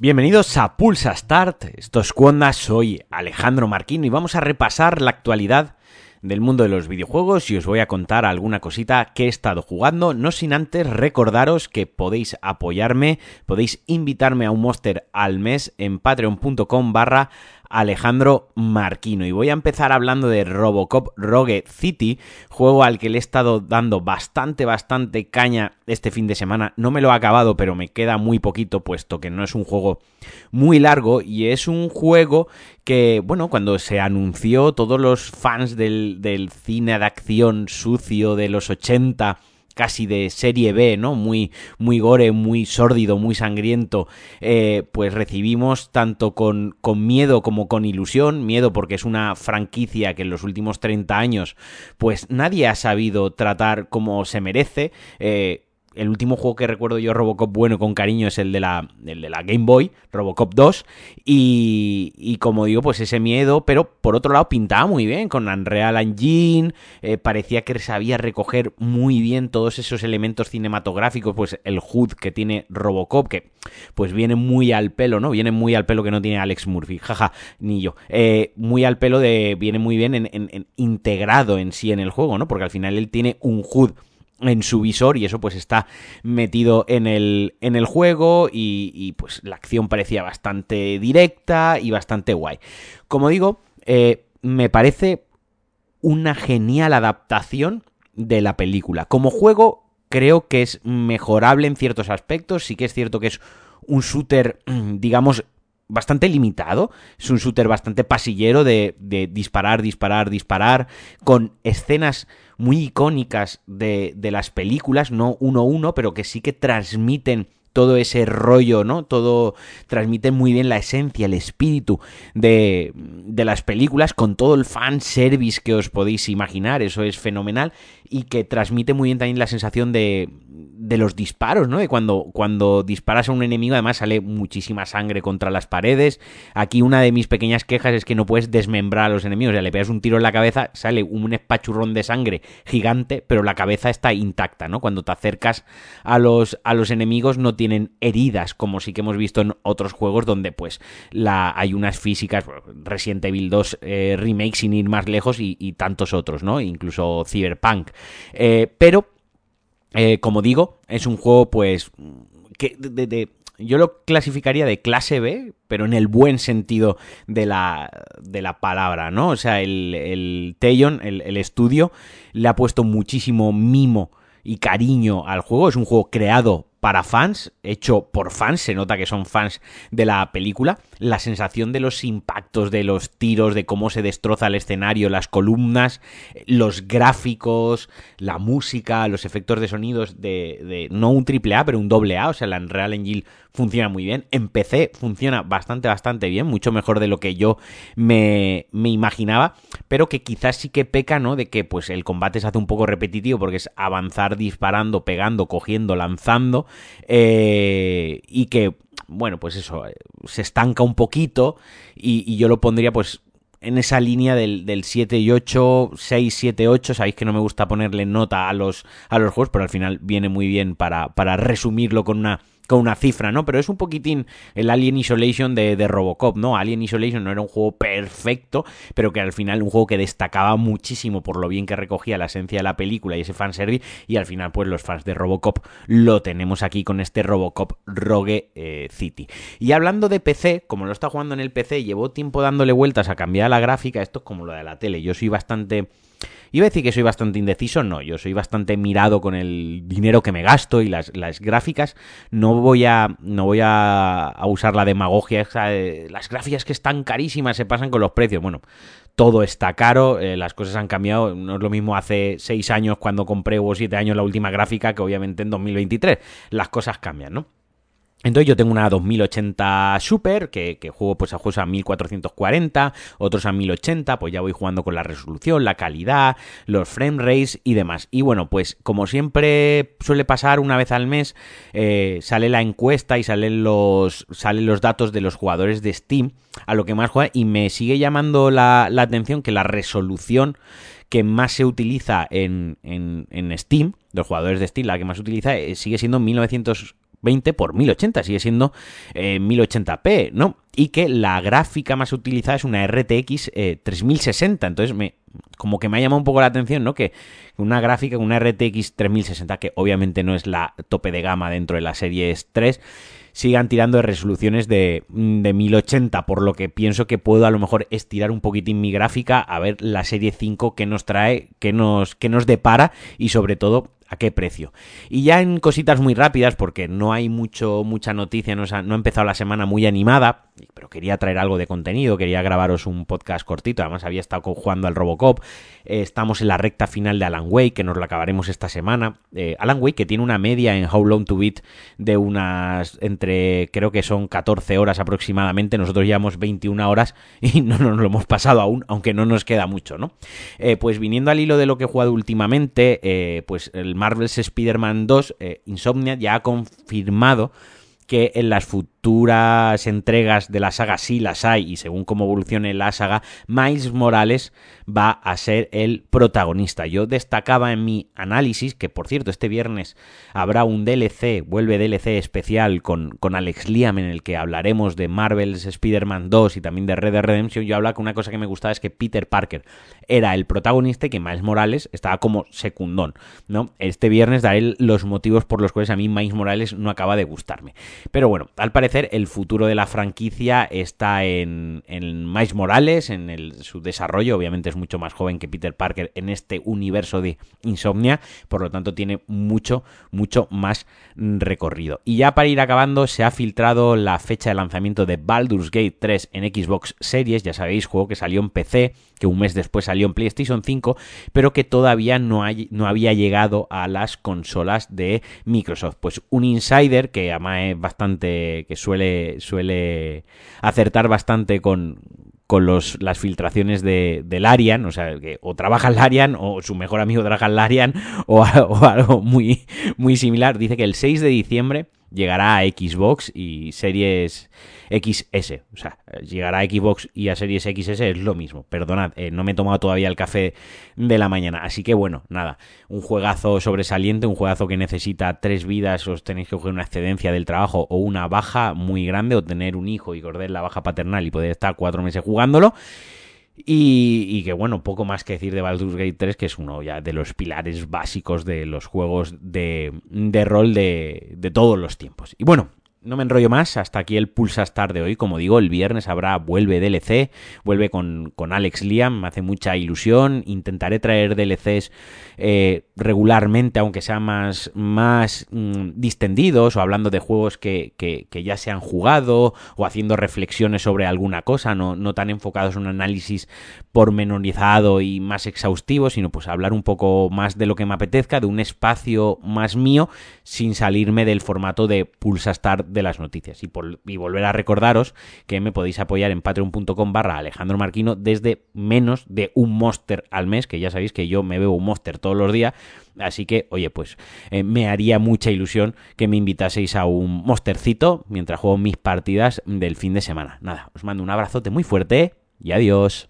Bienvenidos a Pulsa Start, esto es Cuonda, soy Alejandro Marquino y vamos a repasar la actualidad del mundo de los videojuegos y os voy a contar alguna cosita que he estado jugando, no sin antes recordaros que podéis apoyarme, podéis invitarme a un monster al mes en patreon.com barra Alejandro Marquino. Y voy a empezar hablando de Robocop Rogue City, juego al que le he estado dando bastante, bastante caña este fin de semana. No me lo he acabado, pero me queda muy poquito, puesto que no es un juego muy largo y es un juego que, bueno, cuando se anunció, todos los fans del, del cine de acción sucio de los 80 casi de serie B, ¿no? Muy, muy gore, muy sórdido, muy sangriento, eh, pues recibimos tanto con, con, miedo como con ilusión. Miedo porque es una franquicia que en los últimos 30 años, pues nadie ha sabido tratar como se merece. Eh, el último juego que recuerdo yo Robocop bueno con cariño es el de la, el de la Game Boy, Robocop 2, y, y, como digo, pues ese miedo, pero por otro lado pintaba muy bien con Unreal Engine, eh, parecía que sabía recoger muy bien todos esos elementos cinematográficos, pues el HUD que tiene Robocop, que pues viene muy al pelo, ¿no? Viene muy al pelo que no tiene Alex Murphy, jaja, ni yo. Eh, muy al pelo de, viene muy bien en, en, en, integrado en sí en el juego, ¿no? Porque al final él tiene un HUD en su visor y eso pues está metido en el, en el juego y, pues la acción parecía bastante directa y bastante guay. Como digo, eh, me parece una genial adaptación de la película. Como juego creo que es mejorable en ciertos aspectos, sí que es cierto que es un shooter, digamos, bastante limitado. Es un shooter bastante pasillero de, disparar, disparar, disparar, con escenas muy icónicas de, de las películas, no uno a uno, pero que sí que transmiten todo ese rollo, ¿no? Todo transmite muy bien la esencia, el espíritu de, de, las películas con todo el fan service que os podéis imaginar, eso es fenomenal y que transmite muy bien también la sensación de, de los disparos, ¿no? De cuando, cuando disparas a un enemigo, además sale muchísima sangre contra las paredes. Aquí una de mis pequeñas quejas es que no puedes desmembrar a los enemigos. O sea, le pegas un tiro en la cabeza, sale un espachurrón de sangre gigante, pero la cabeza está intacta, ¿no? Cuando te acercas a los, a los enemigos no tienen heridas, como sí que hemos visto en otros juegos donde pues la, hay unas físicas, Resident Evil 2 eh, Remake sin ir más lejos y, tantos otros, ¿no? Incluso Cyberpunk. Eh, pero eh, como digo, es un juego, pues, que yo lo clasificaría de clase B, pero en el buen sentido de la, de la palabra, ¿no? O sea, el, el, el estudio, le ha puesto muchísimo mimo y cariño al juego. Es un juego creado para fans, hecho por fans, se nota que son fans de la película. La sensación de los impactos, de los tiros, de cómo se destroza el escenario, las columnas, los gráficos, la música, los efectos de sonidos de, de no un triple A, pero un doble A, o sea, la Unreal Engine funciona muy bien. En PC funciona bastante, bastante bien, mucho mejor de lo que yo me, me imaginaba, pero que quizás sí que peca, ¿no? De que pues el combate se hace un poco repetitivo porque es avanzar disparando, pegando, cogiendo, lanzando eh, y que, bueno, pues eso, se estanca un poquito y, y yo lo pondría pues en esa línea del, del 7 y 8, 6, 7, 8. Sabéis que no me gusta ponerle nota a los, a los juegos, pero al final viene muy bien para, para resumirlo con una con una cifra, ¿no? Pero es un poquitín el Alien Isolation de, Robocop, ¿no? Alien Isolation no era un juego perfecto, pero que al final un juego que destacaba muchísimo por lo bien que recogía la esencia de la película y ese fanservice, y al final, pues los fans de Robocop lo tenemos aquí con este Robocop Rogue eh, City. Y hablando de PC, como lo está jugando en el PC, llevo tiempo dándole vueltas a cambiar la gráfica, esto es como lo de la tele, yo soy bastante Iba a decir que soy bastante indeciso, no, yo soy bastante mirado con el dinero que me gasto y las, las gráficas. No voy a no voy a, usar la demagogia, las gráficas que están carísimas se pasan con los precios. Bueno, todo está caro, eh, las cosas han cambiado, no es lo mismo hace 6 años cuando compré o 7 años la última gráfica que obviamente en 2023. Las cosas cambian, ¿no? Entonces yo tengo una 2080 Super, que, juego pues a juegos a 1440, otros a 1080, pues ya voy jugando con la resolución, la calidad, los frame rates y demás. Y bueno, pues como siempre suele pasar una vez al mes, eh, sale la encuesta y salen los, salen los datos de los jugadores de Steam a lo que más juega y me sigue llamando la, la atención que la resolución que más se utiliza en, en, en Steam, los jugadores de Steam, la que más se utiliza eh, sigue siendo 1900 20 por 1080, sigue siendo 1080p, eh, ¿no? Y que la gráfica más utilizada es una RTX 3060, eh, entonces me, como que me ha llamado un poco la atención, ¿no? Que una gráfica, una RTX 3060, que obviamente no es la tope de gama dentro de la serie 3, sigan tirando de resoluciones de, de 1080, por lo que pienso que puedo a lo mejor estirar un poquitín mi gráfica a ver la serie 5 que nos trae, que nos, que nos depara y sobre todo a qué precio. Y ya en cositas muy rápidas, porque no hay mucho, mucha noticia, no, ha, no ha empezado la semana muy animada, pero quería traer algo de contenido, quería grabaros un podcast cortito, además había estado jugando al Robocop, eh, estamos en la recta final de Alan Wake, que nos lo acabaremos esta semana. Eh, Alan Wake que tiene una media en How Long to Beat de unas, entre, creo que son 14 horas aproximadamente, nosotros llevamos 21 horas y no nos lo hemos pasado aún, aunque no nos queda mucho, ¿no? Eh, pues viniendo al hilo de lo que he jugado últimamente, pues el Marvel's Spider-Man 2, Insomnia ya ha confirmado que en las futuras entregas de la saga sí las hay y según cómo evolucione la saga, Miles Morales va a ser el protagonista. Yo destacaba en mi análisis que, por cierto, este viernes habrá un DLC, vuelve DLC especial con, con Alex Liam en el que hablaremos de Marvel's Spider-Man 2 y también de Red Dead Redemption. Yo hablaba que una cosa que me gustaba es que Peter Parker era el protagonista y que Miles Morales estaba como secundón, ¿no? Este viernes daré los motivos por los cuales a mí Miles Morales no acaba de gustarme. Pero bueno, al parecer el futuro de la franquicia está en, en Miles Morales, en su desarrollo. Obviamente es mucho más joven que Peter Parker en este universo de Insomnia, por lo tanto tiene mucho, mucho más recorrido. Y ya para ir acabando, se ha filtrado la fecha de lanzamiento de Baldur's Gate 3 en Xbox Series, ya sabéis, juego que salió en PC, que un mes después salió en PlayStation 5, pero que todavía no, hay, no había llegado a las consolas de Microsoft. Pues un insider que además es bastante, que suele, suele acertar bastante con, con los, las filtraciones de, del Arian, o sea, o trabaja el Larian o su mejor amigo trabaja el Larian o, o, algo muy, muy similar. Dice que el 6 de diciembre llegará a Xbox y Series XS. O sea, llegará a Xbox y a Series XS es lo mismo. Perdonad, eh, no me he tomado todavía el café de la mañana. Así que bueno, nada, un juegazo sobresaliente, un juegazo que necesita tres vidas, os tenéis que coger una excedencia del trabajo o una baja muy grande, o tener un hijo y correr la baja paternal y poder estar cuatro meses jugándolo. Y, que bueno, poco más que decir de Baldur's Gate 3, que es uno ya de los pilares básicos de los juegos de, de rol de, de todos los tiempos. Y bueno, no me enrollo más, hasta aquí el Pulsa Star de hoy. Como digo, el viernes habrá Vuelve DLC, vuelve con, con Alex Liam, me hace mucha ilusión. Intentaré traer DLCs eh, regularmente, aunque sean más, más mm, distendidos o hablando de juegos que, que, ya se han jugado o haciendo reflexiones sobre alguna cosa, no, no tan enfocados en un análisis pormenorizado y más exhaustivo, sino pues hablar un poco más de lo que me apetezca, de un espacio más mío, sin salirme del formato de Pulsa Star de las noticias. Y, volver a recordaros que me podéis apoyar en patreon.com barra Alejandro Marquino desde menos de un monster al mes, que ya sabéis que yo me veo un monster todos los días. Así que, oye, pues eh, me haría mucha ilusión que me invitaseis a un monstercito mientras juego mis partidas del fin de semana. Nada, os mando un abrazote muy fuerte y adiós.